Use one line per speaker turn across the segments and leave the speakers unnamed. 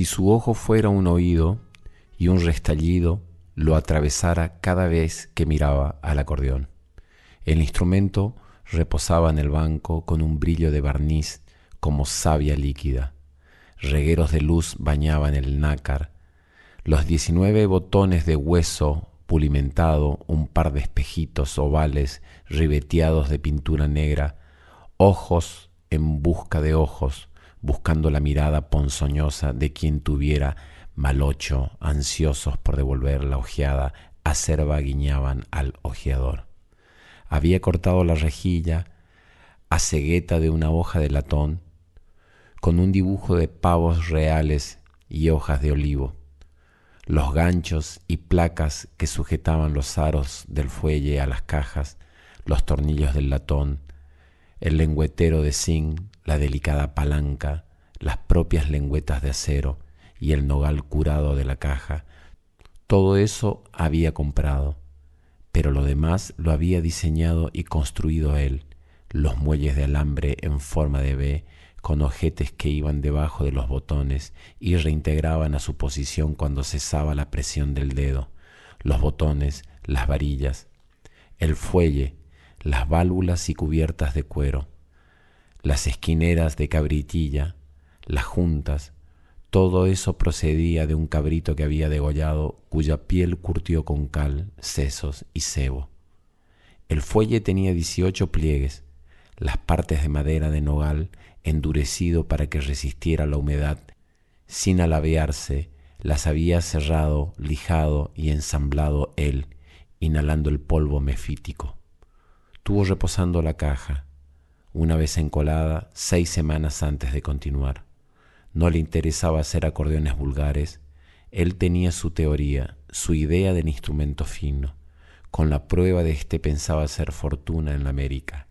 Si su ojo fuera un oído y un restallido lo atravesara cada vez que miraba al acordeón. El instrumento reposaba en el banco con un brillo de barniz como savia líquida. Regueros de luz bañaban el nácar. Los diecinueve botones de hueso pulimentado, un par de espejitos ovales ribeteados de pintura negra, ojos en busca de ojos, buscando la mirada ponzoñosa de quien tuviera malocho, ansiosos por devolver la ojeada, acerba guiñaban al ojeador. Había cortado la rejilla a cegueta de una hoja de latón, con un dibujo de pavos reales y hojas de olivo. Los ganchos y placas que sujetaban los aros del fuelle a las cajas, los tornillos del latón, el lengüetero de zinc la delicada palanca, las propias lengüetas de acero y el nogal curado de la caja, todo eso había comprado, pero lo demás lo había diseñado y construido él, los muelles de alambre en forma de B, con ojetes que iban debajo de los botones y reintegraban a su posición cuando cesaba la presión del dedo, los botones, las varillas, el fuelle, las válvulas y cubiertas de cuero, las esquineras de cabritilla, las juntas, todo eso procedía de un cabrito que había degollado, cuya piel curtió con cal, sesos y cebo. El fuelle tenía dieciocho pliegues, las partes de madera de nogal endurecido para que resistiera la humedad, sin alabearse, las había cerrado, lijado y ensamblado él, inhalando el polvo mefítico. Tuvo reposando la caja, una vez encolada seis semanas antes de continuar. No le interesaba hacer acordeones vulgares, él tenía su teoría, su idea del instrumento fino. Con la prueba de este pensaba hacer fortuna en la América.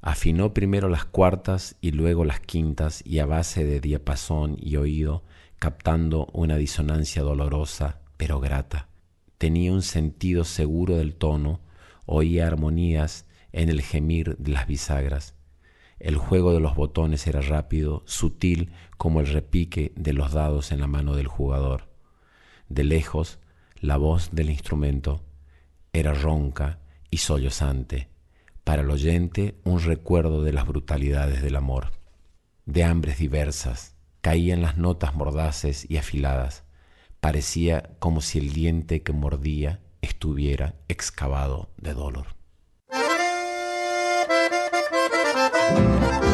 Afinó primero las cuartas y luego las quintas y a base de diapasón y oído, captando una disonancia dolorosa pero grata. Tenía un sentido seguro del tono, oía armonías en el gemir de las bisagras el juego de los botones era rápido, sutil como el repique de los dados en la mano del jugador. De lejos, la voz del instrumento era ronca y sollozante, para el oyente un recuerdo de las brutalidades del amor. De hambres diversas, caían las notas mordaces y afiladas, parecía como si el diente que mordía estuviera excavado de dolor. Música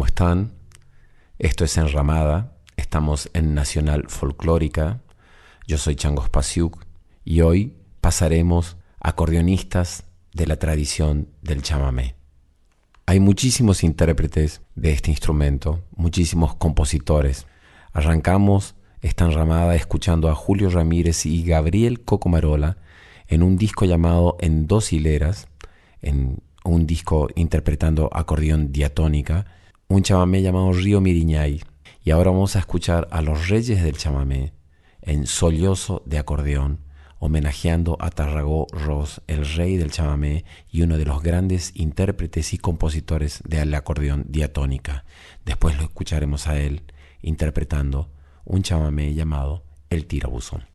¿cómo están? Esto es Enramada, estamos en Nacional Folclórica. Yo soy Changos Pasiuk y hoy pasaremos acordeonistas de la tradición del chamamé. Hay muchísimos intérpretes de este instrumento, muchísimos compositores. Arrancamos esta enramada escuchando a Julio Ramírez y Gabriel Cocomarola en un disco llamado En dos hileras, en un disco interpretando acordeón diatónica, un chamamé llamado Río Miriñay. Y ahora vamos a escuchar a los reyes del chamamé en Sollozo de acordeón, homenajeando a Tarragó Ross, el rey del chamamé y uno de los grandes intérpretes y compositores del acordeón diatónica. Después lo escucharemos a él interpretando un chamamé llamado El Tirabuzón.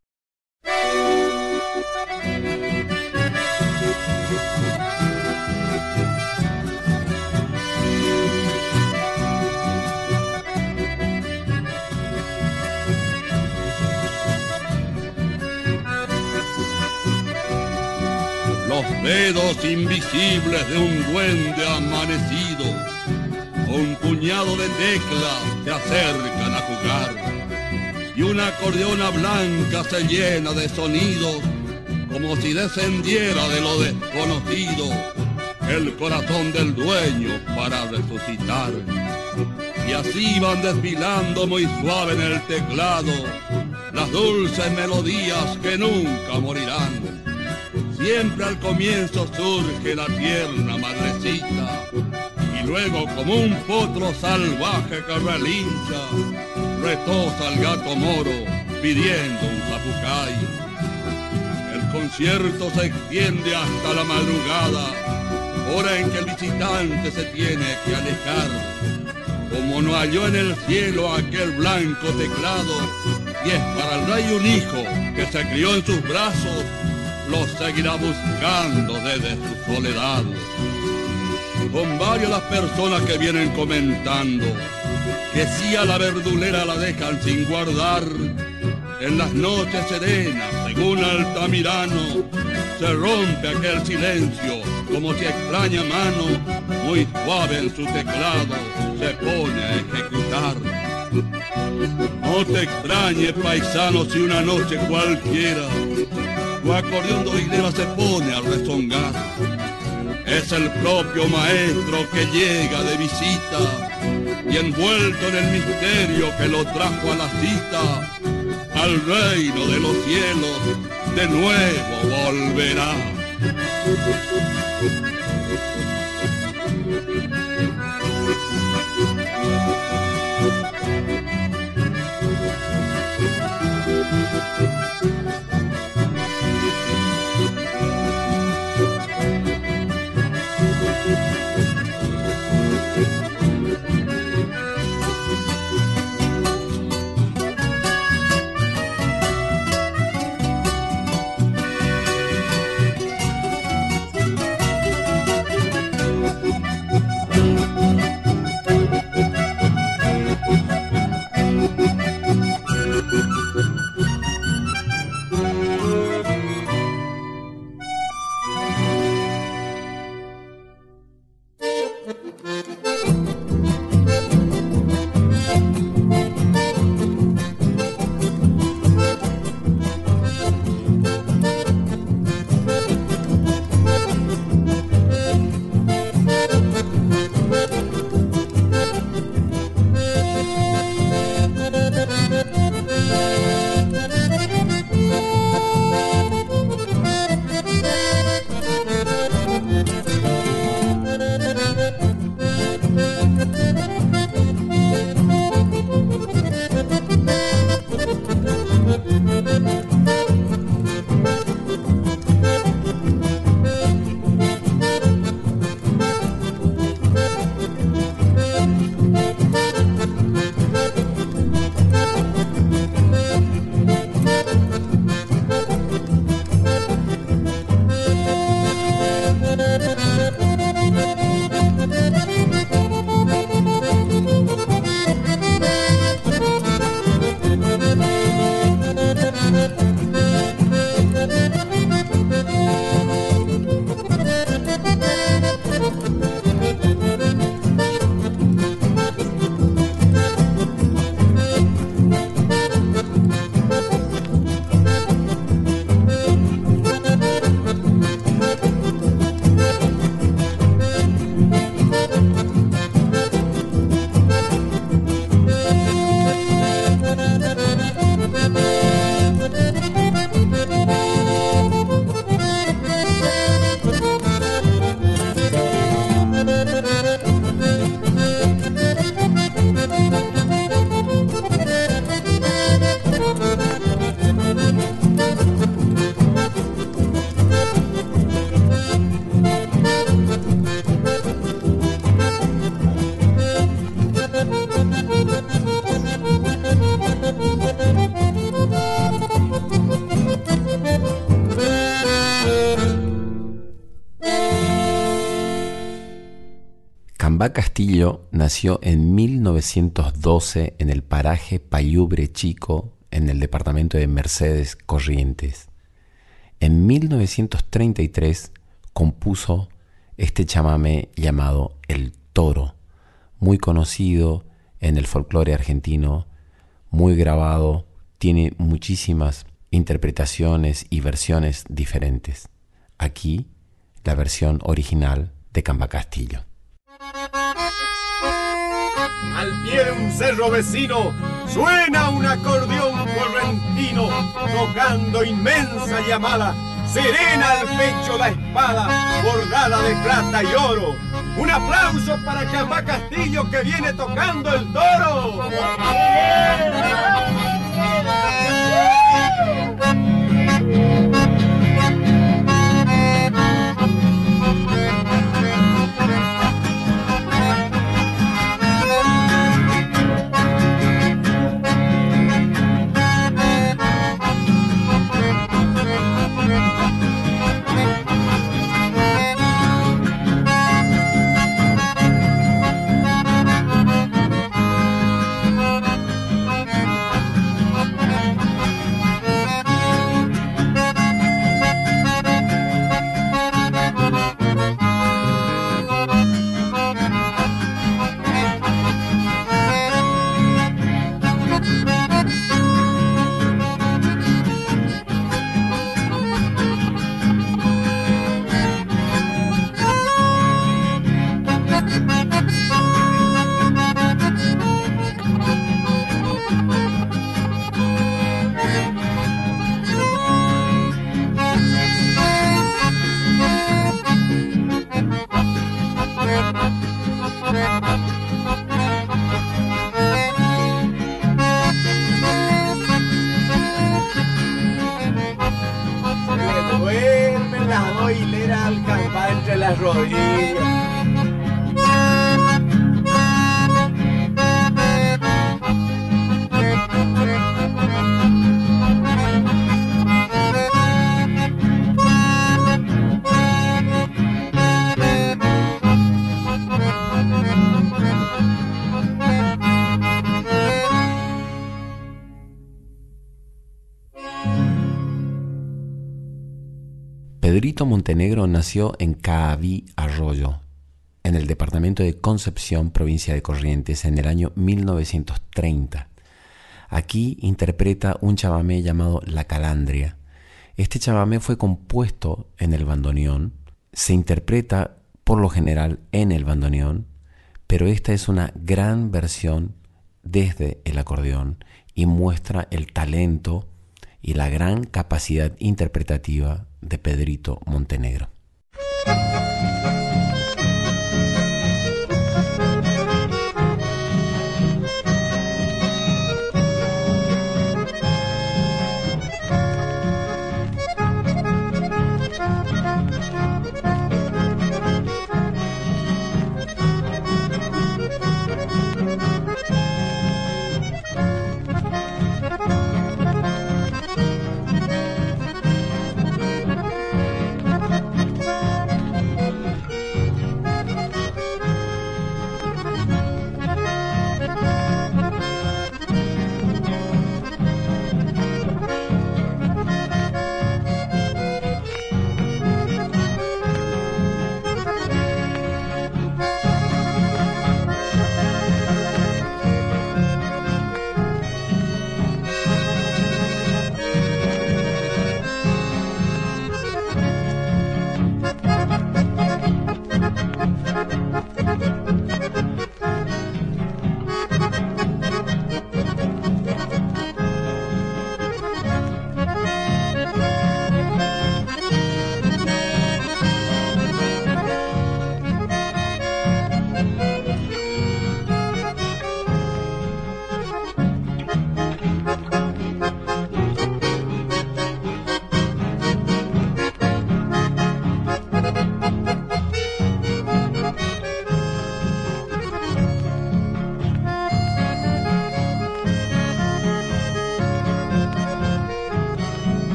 Dedos invisibles de un duende amanecido, un puñado de teclas se acercan a jugar. Y una acordeona blanca se llena de sonidos como si descendiera de lo desconocido el corazón del dueño para resucitar. Y así van desfilando muy suave en el teclado las dulces melodías que nunca morirán Siempre al comienzo surge la tierna madrecita y luego como un potro salvaje que relincha, retosa el gato moro pidiendo un zapucay. El concierto se extiende hasta la madrugada, hora en que el visitante se tiene que alejar. Como no halló en el cielo aquel blanco teclado, y es para el rey un hijo que se crió en sus brazos, lo seguirá buscando desde su soledad. Con varias las personas que vienen comentando que si a la verdulera la dejan sin guardar, en las noches serenas, según Altamirano, se rompe aquel silencio como si extraña mano, muy suave en su teclado, se pone a ejecutar. No te extrañe, paisano, si una noche cualquiera tu acordeón doidera se pone a rezongar. Es el propio maestro que llega de visita y envuelto en el misterio que lo trajo a la cita, al reino de los cielos de nuevo volverá.
Castillo nació en 1912 en el paraje Payubre Chico, en el departamento de Mercedes Corrientes. En 1933 compuso este chamamé llamado El Toro, muy conocido en el folclore argentino, muy grabado, tiene muchísimas interpretaciones y versiones diferentes. Aquí la versión original de Camba Castillo.
Al pie de un cerro vecino suena un acordeón correntino tocando inmensa llamada. Serena al pecho la espada bordada de plata y oro. Un aplauso para Camba Castillo que viene tocando el toro.
Nació en Caaví Arroyo, en el departamento de Concepción, provincia de Corrientes, en el año 1930. Aquí interpreta un chamamé llamado La Calandria. Este chamamé fue compuesto en el bandoneón, se interpreta por lo general en el bandoneón, pero esta es una gran versión desde el acordeón y muestra el talento y la gran capacidad interpretativa de Pedrito Montenegro.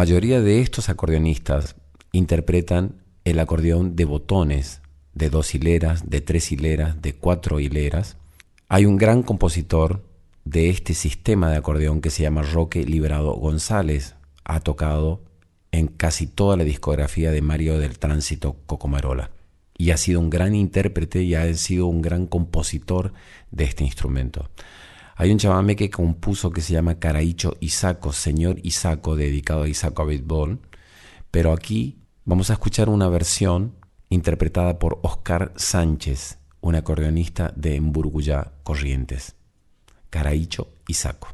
Mayoría de estos acordeonistas interpretan el acordeón de botones, de dos hileras, de tres hileras, de cuatro hileras. Hay un gran compositor de este sistema de acordeón que se llama Roque Liberado González. Ha tocado en casi toda la discografía de Mario del Tránsito Cocomarola y ha sido un gran intérprete y ha sido un gran compositor de este instrumento. Hay un chamamé que compuso que se llama Caraicho Isaco, Señor Isaco, dedicado a Isaco Abitbol, pero aquí vamos a escuchar una versión interpretada por Oscar Sánchez, un acordeonista de Emburguya Corrientes. Caraicho Isaco.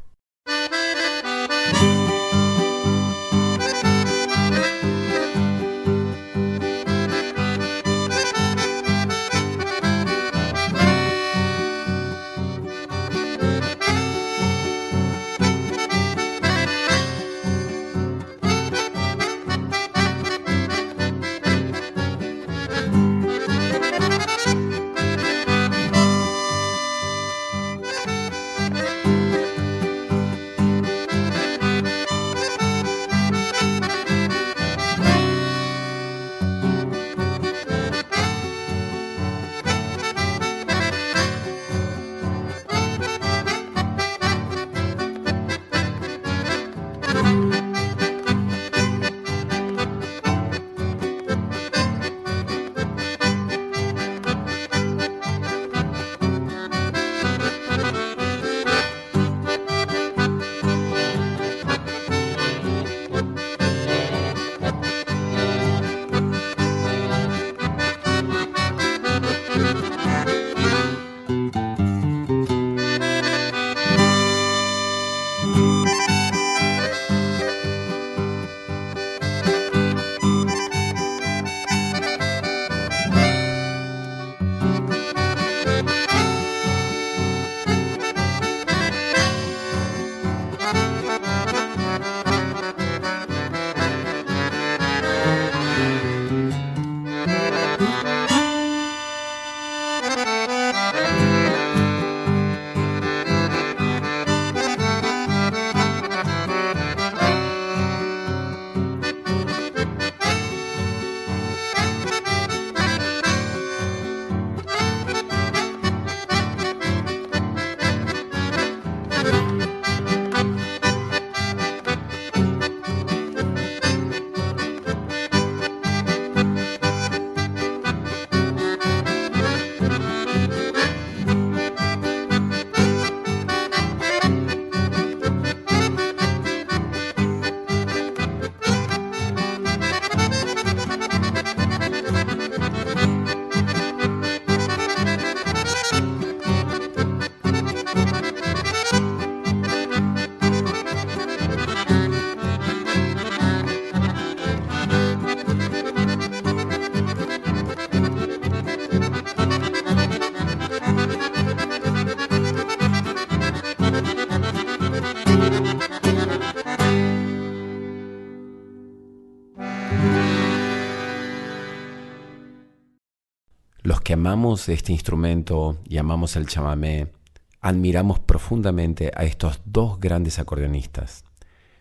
Amamos este instrumento y amamos el chamamé, admiramos profundamente a estos dos grandes acordeonistas,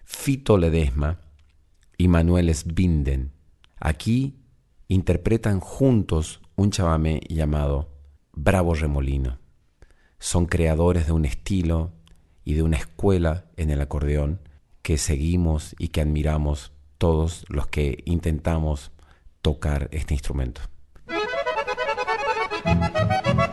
Fito Ledesma y Manuel Sbinden. Aquí interpretan juntos un chamamé llamado Bravo Remolino. Son creadores de un estilo y de una escuela en el acordeón que seguimos y que admiramos todos los que intentamos tocar este instrumento. Thank you.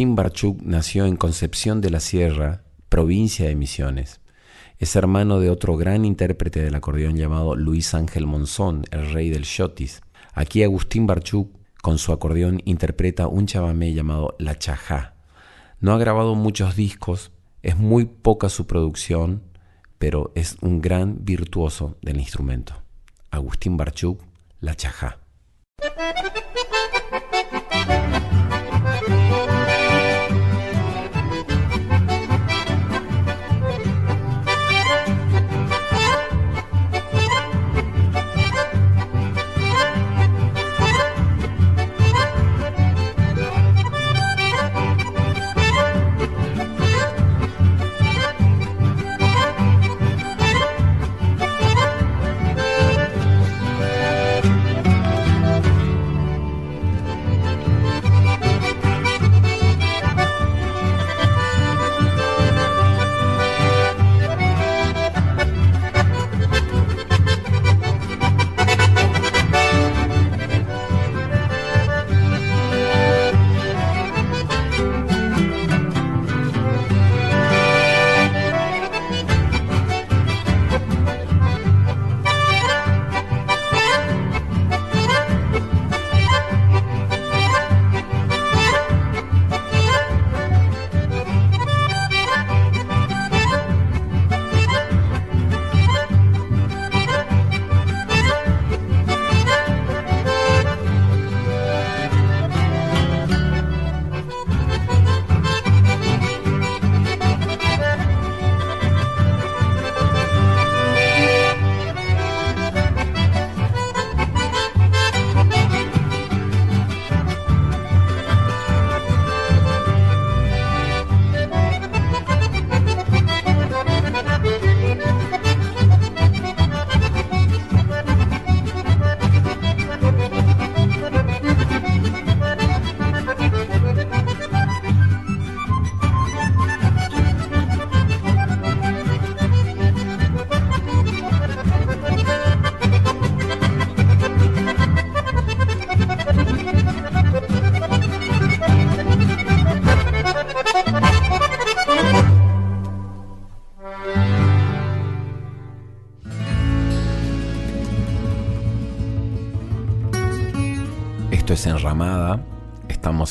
Agustín Barchuk nació en Concepción de la Sierra, provincia de Misiones. Es hermano de otro gran intérprete del acordeón llamado Luis Ángel Monzón, el rey del shotis. Aquí Agustín Barchuk, con su acordeón, interpreta un chabamé llamado La Chajá. No ha grabado muchos discos, es muy poca su producción, pero es un gran virtuoso del instrumento. Agustín Barchuk, La Chajá.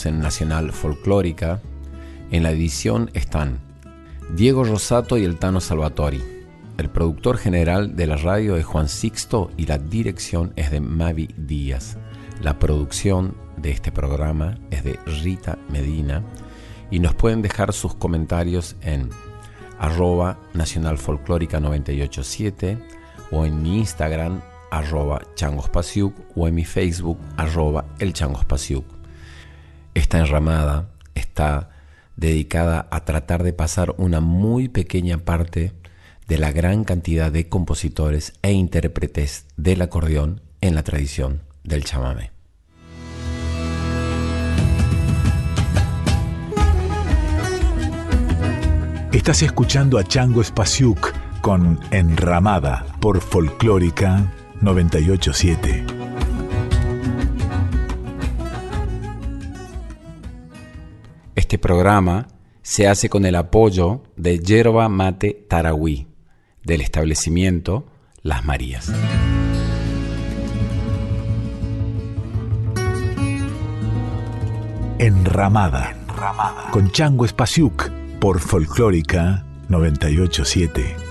En Nacional Folclórica. En la edición están Diego Rosato y el Tano Salvatori. El productor general de la radio es Juan Sixto y la dirección es de Mavi Díaz. La producción de este programa es de Rita Medina y nos pueden dejar sus comentarios en arroba Nacional Folclórica 987 o en mi Instagram arroba changospasiuk o en mi Facebook arroba el changospasiuk. Esta enramada está dedicada a tratar de pasar una muy pequeña parte de la gran cantidad de compositores e intérpretes del acordeón en la tradición del chamamé.
Estás escuchando a Chango Spasiuk con Enramada por Folclórica 987.
Este programa se hace con el apoyo de Yerba Mate Tarahui, del establecimiento Las Marías.
Enramada, Enramada. con Chango Espasiuk por Folclórica 987.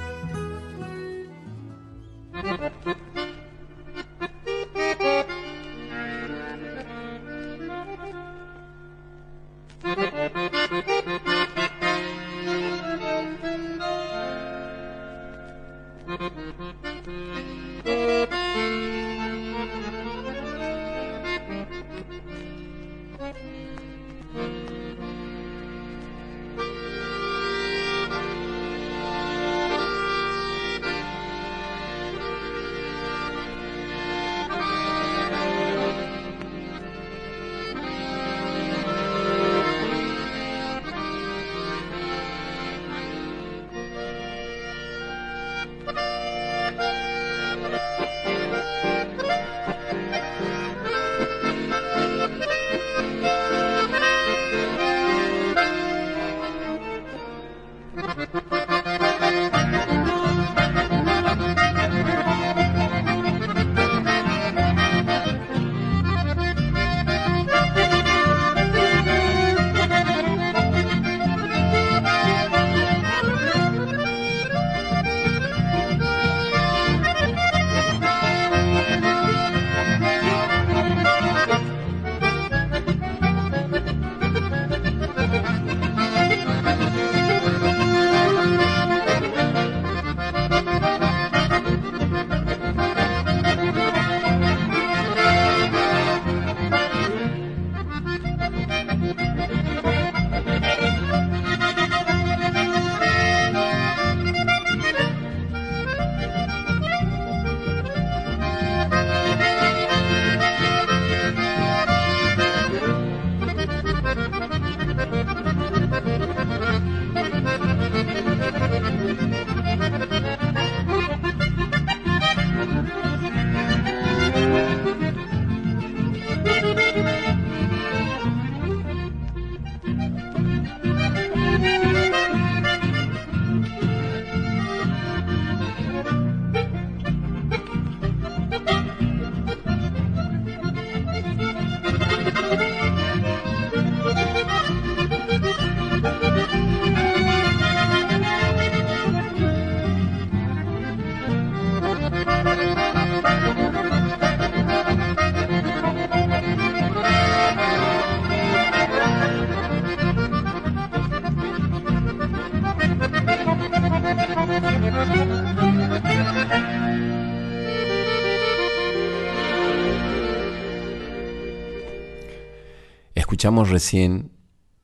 Escuchamos recién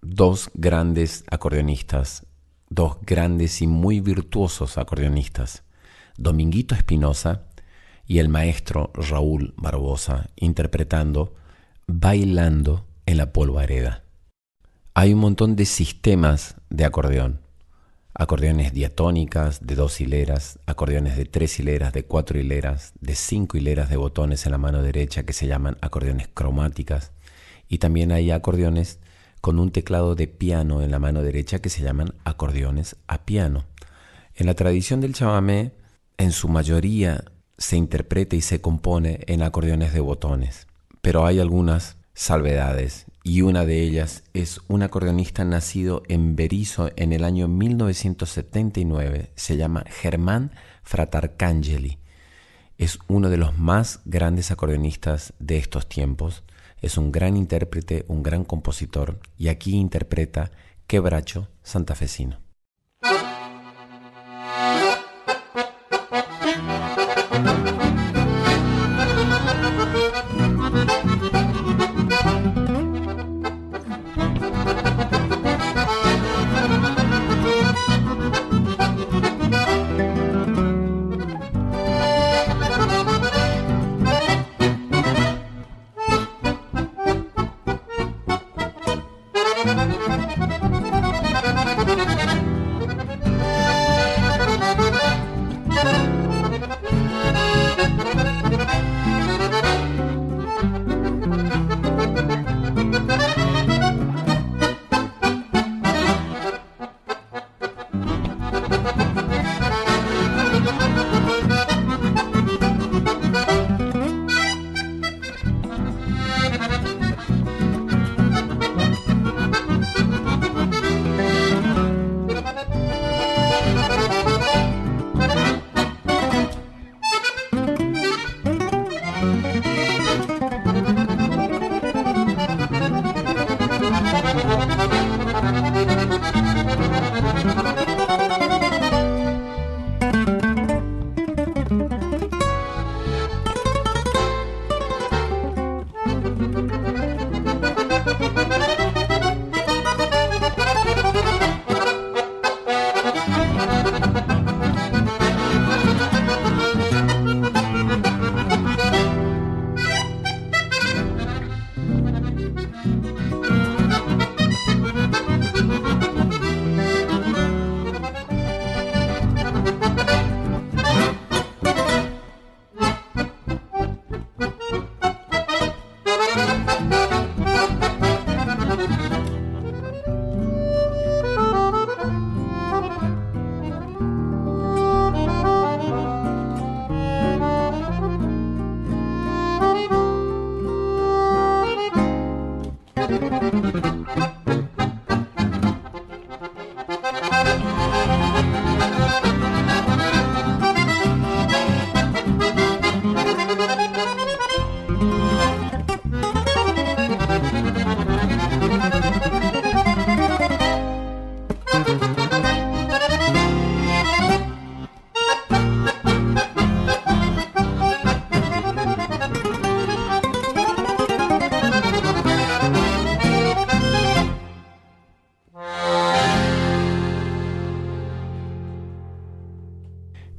dos grandes acordeonistas, dos grandes y muy virtuosos acordeonistas, Dominguito Espinosa y el maestro Raúl Barbosa, interpretando Bailando en la polvareda. Hay un montón de sistemas de acordeón. Acordeones diatónicas de dos hileras, acordeones de tres hileras, de cuatro hileras, de cinco hileras de botones en la mano derecha que se llaman acordeones cromáticas, y también hay acordeones con un teclado de piano en la mano derecha que se llaman acordeones a piano. En la tradición del chamamé, en su mayoría se interpreta y se compone en acordeones de botones, pero hay algunas salvedades y una de ellas es un acordeonista nacido en Berizo en el año 1979, se llama Germán Fratarcangeli. Es uno de los más grandes acordeonistas de estos tiempos es un gran intérprete, un gran compositor y aquí interpreta Quebracho santafesino.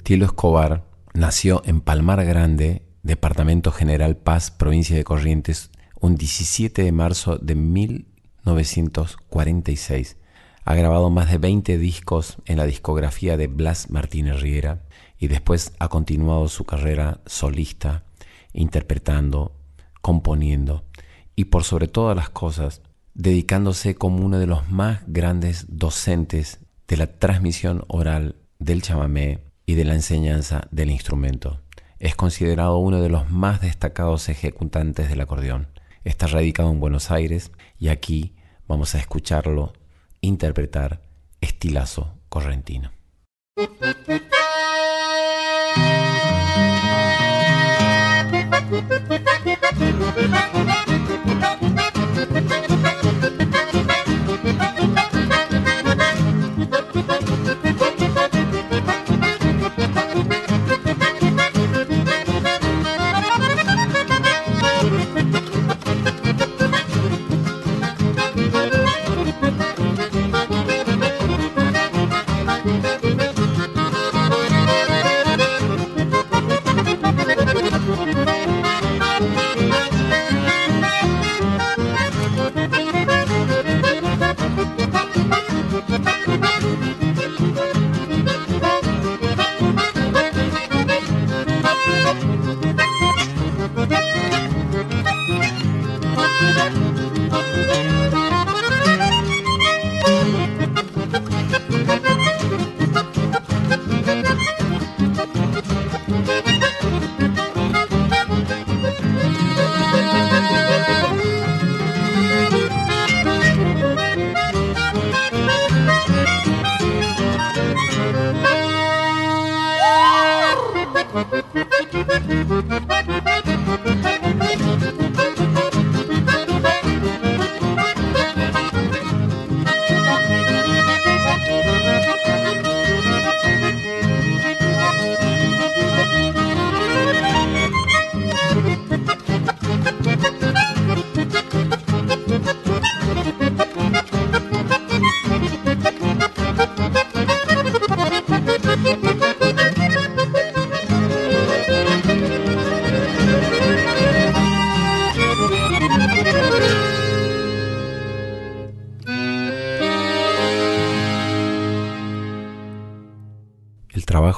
Tilo Escobar nació en Palmar Grande, Departamento General Paz, provincia de Corrientes, un 17 de marzo de 1946. Ha grabado más de 20 discos en la discografía de Blas Martínez Riera y después ha continuado su carrera solista, interpretando, componiendo y por sobre todas las cosas, dedicándose como uno de los más grandes docentes de la transmisión oral del chamamé y de la enseñanza del instrumento. Es considerado uno de los más destacados ejecutantes del acordeón. Está radicado en Buenos Aires y aquí vamos a escucharlo interpretar estilazo correntino.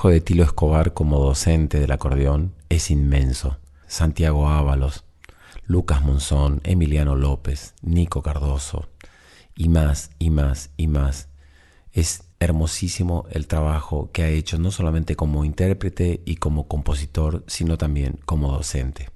De Tilo Escobar como docente del acordeón es inmenso. Santiago Ábalos, Lucas Monzón, Emiliano López, Nico Cardoso, y más, y más, y más. Es hermosísimo el trabajo que ha hecho no solamente como intérprete y como compositor, sino también como docente.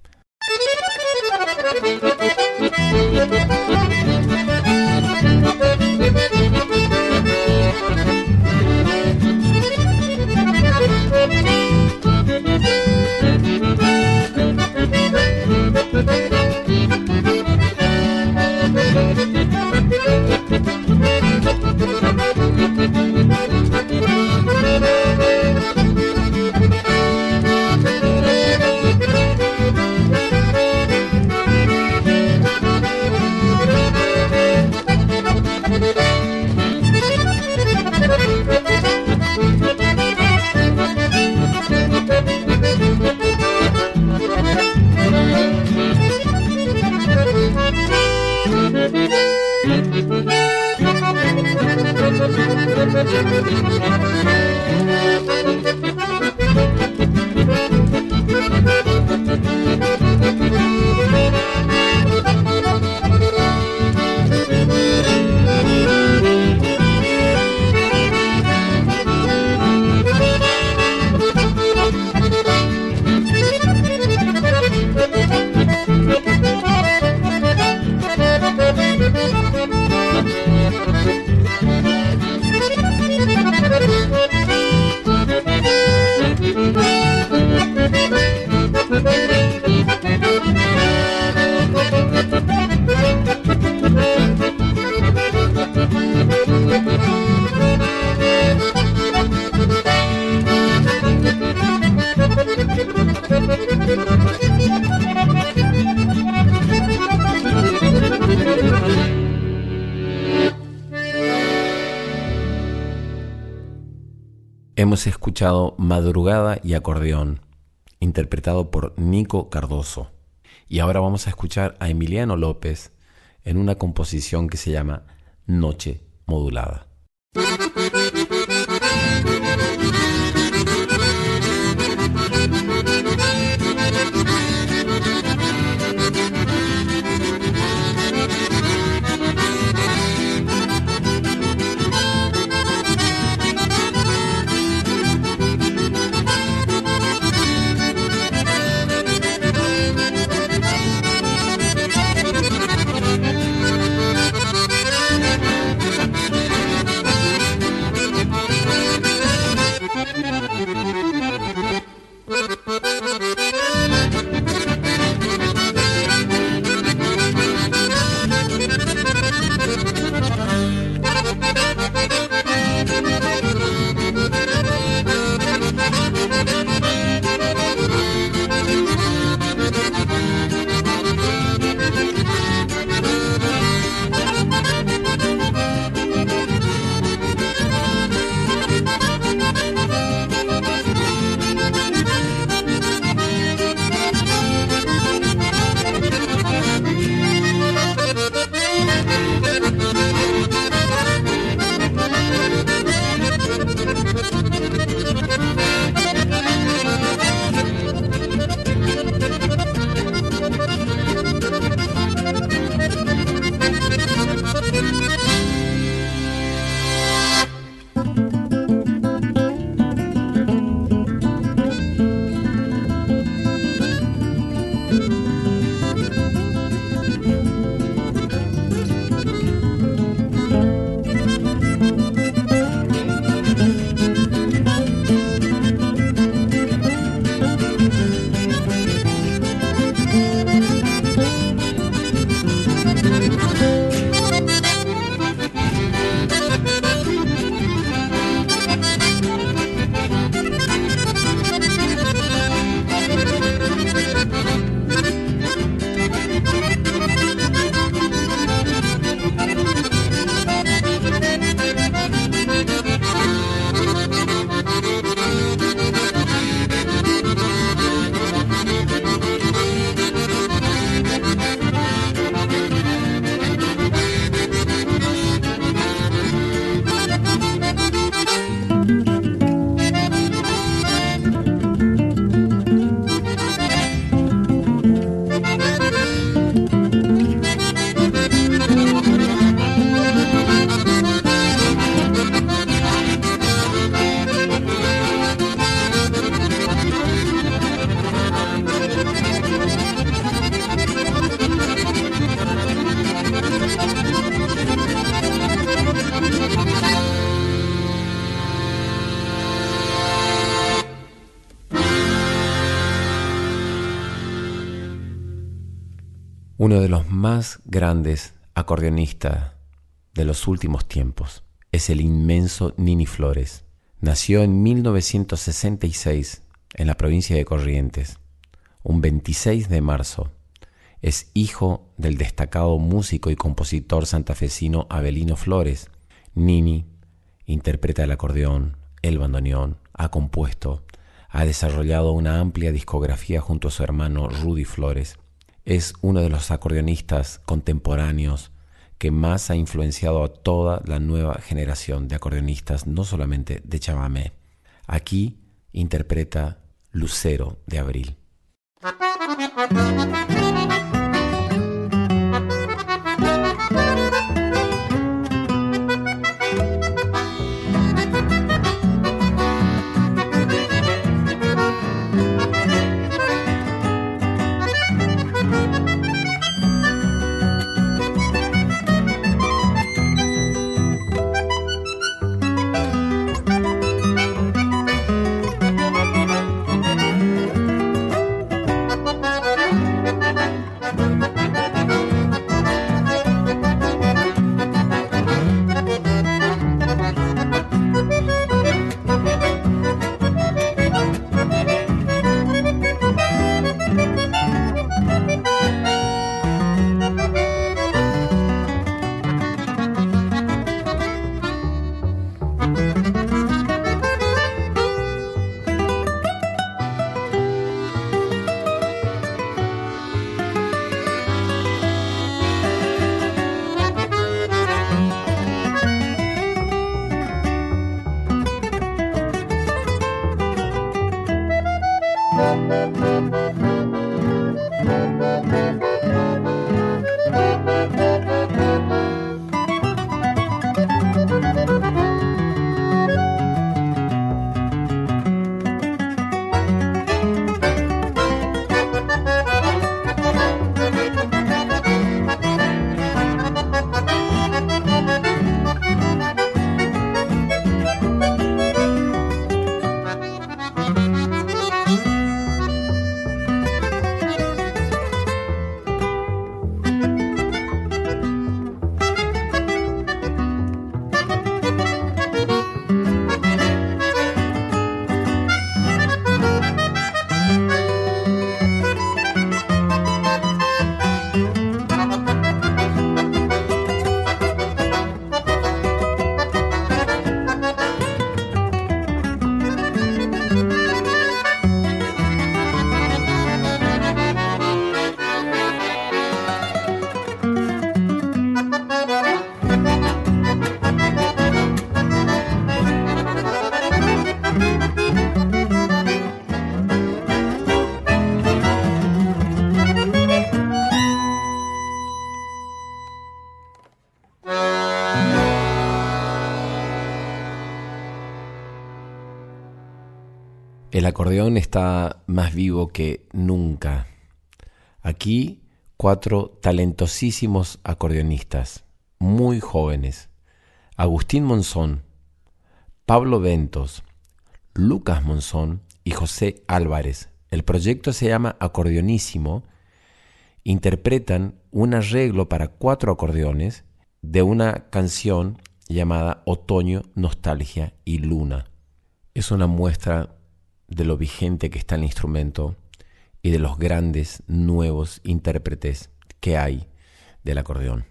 Madrugada y Acordeón, interpretado por Nico Cardoso. Y ahora vamos a escuchar a Emiliano López en una composición que se llama Noche Modulada. Uno de los más grandes acordeonistas de los últimos tiempos. Es el inmenso Nini Flores. Nació en 1966 en la provincia de Corrientes, un 26 de marzo. Es hijo del destacado músico y compositor santafesino Abelino Flores. Nini interpreta el acordeón, el bandoneón, ha compuesto, ha desarrollado una amplia discografía junto a su hermano Rudy Flores es uno de los acordeonistas contemporáneos que más ha influenciado a toda la nueva generación de acordeonistas, no solamente de chamamé. Aquí interpreta Lucero de Abril. El acordeón está más vivo que nunca. Aquí cuatro talentosísimos acordeonistas, muy jóvenes. Agustín Monzón, Pablo Ventos, Lucas Monzón y José Álvarez. El proyecto se llama Acordeonísimo. Interpretan un arreglo para cuatro acordeones de una canción llamada Otoño, Nostalgia y Luna. Es una muestra de lo vigente que está el instrumento y de los grandes nuevos intérpretes que hay del acordeón.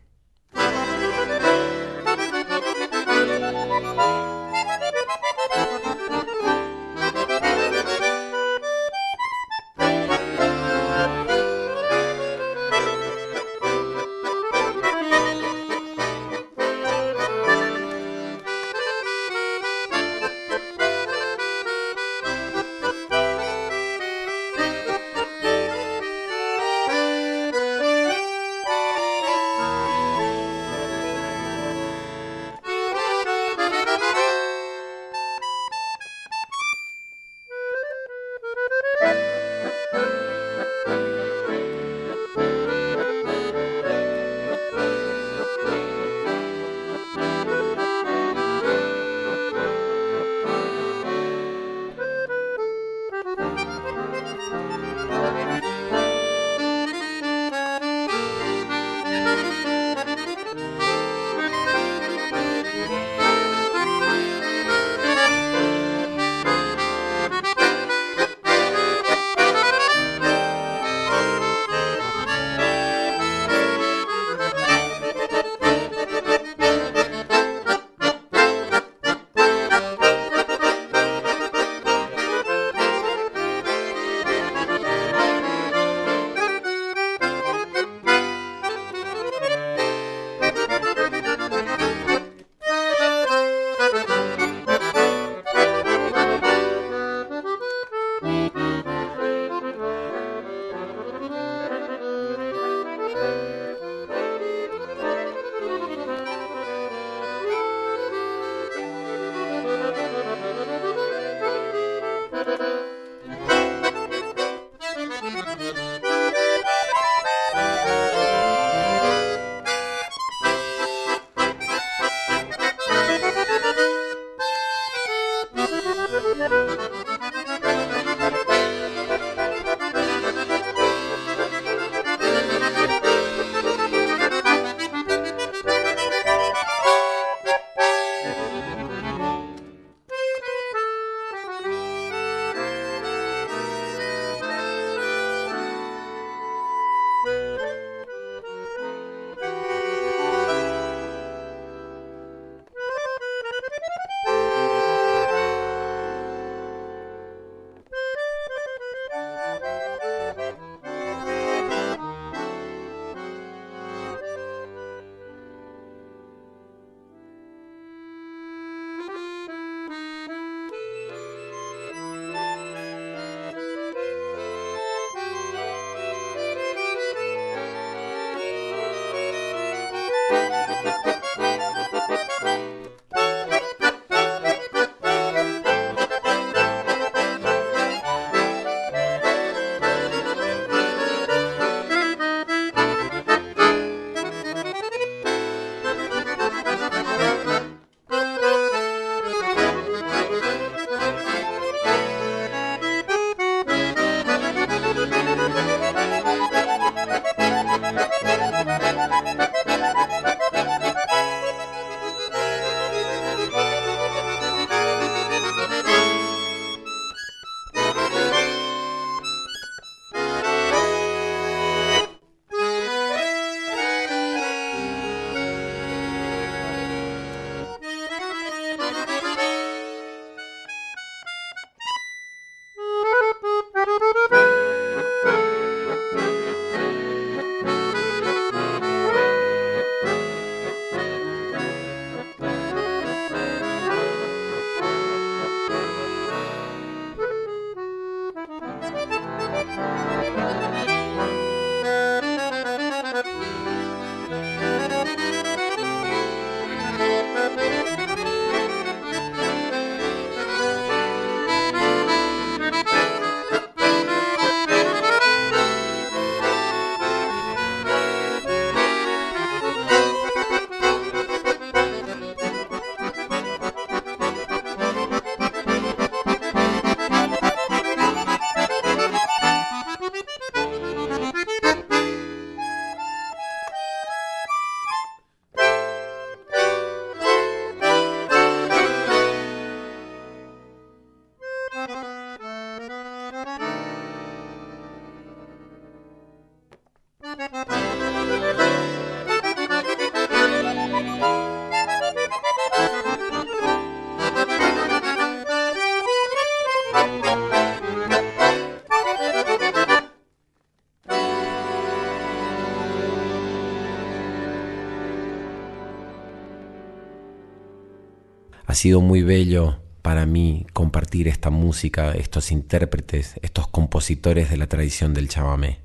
Sido muy bello para mí compartir esta música, estos intérpretes, estos compositores de la tradición del chamamé.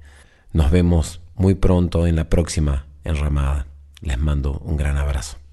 Nos vemos muy pronto en la próxima enramada. Les mando un gran abrazo.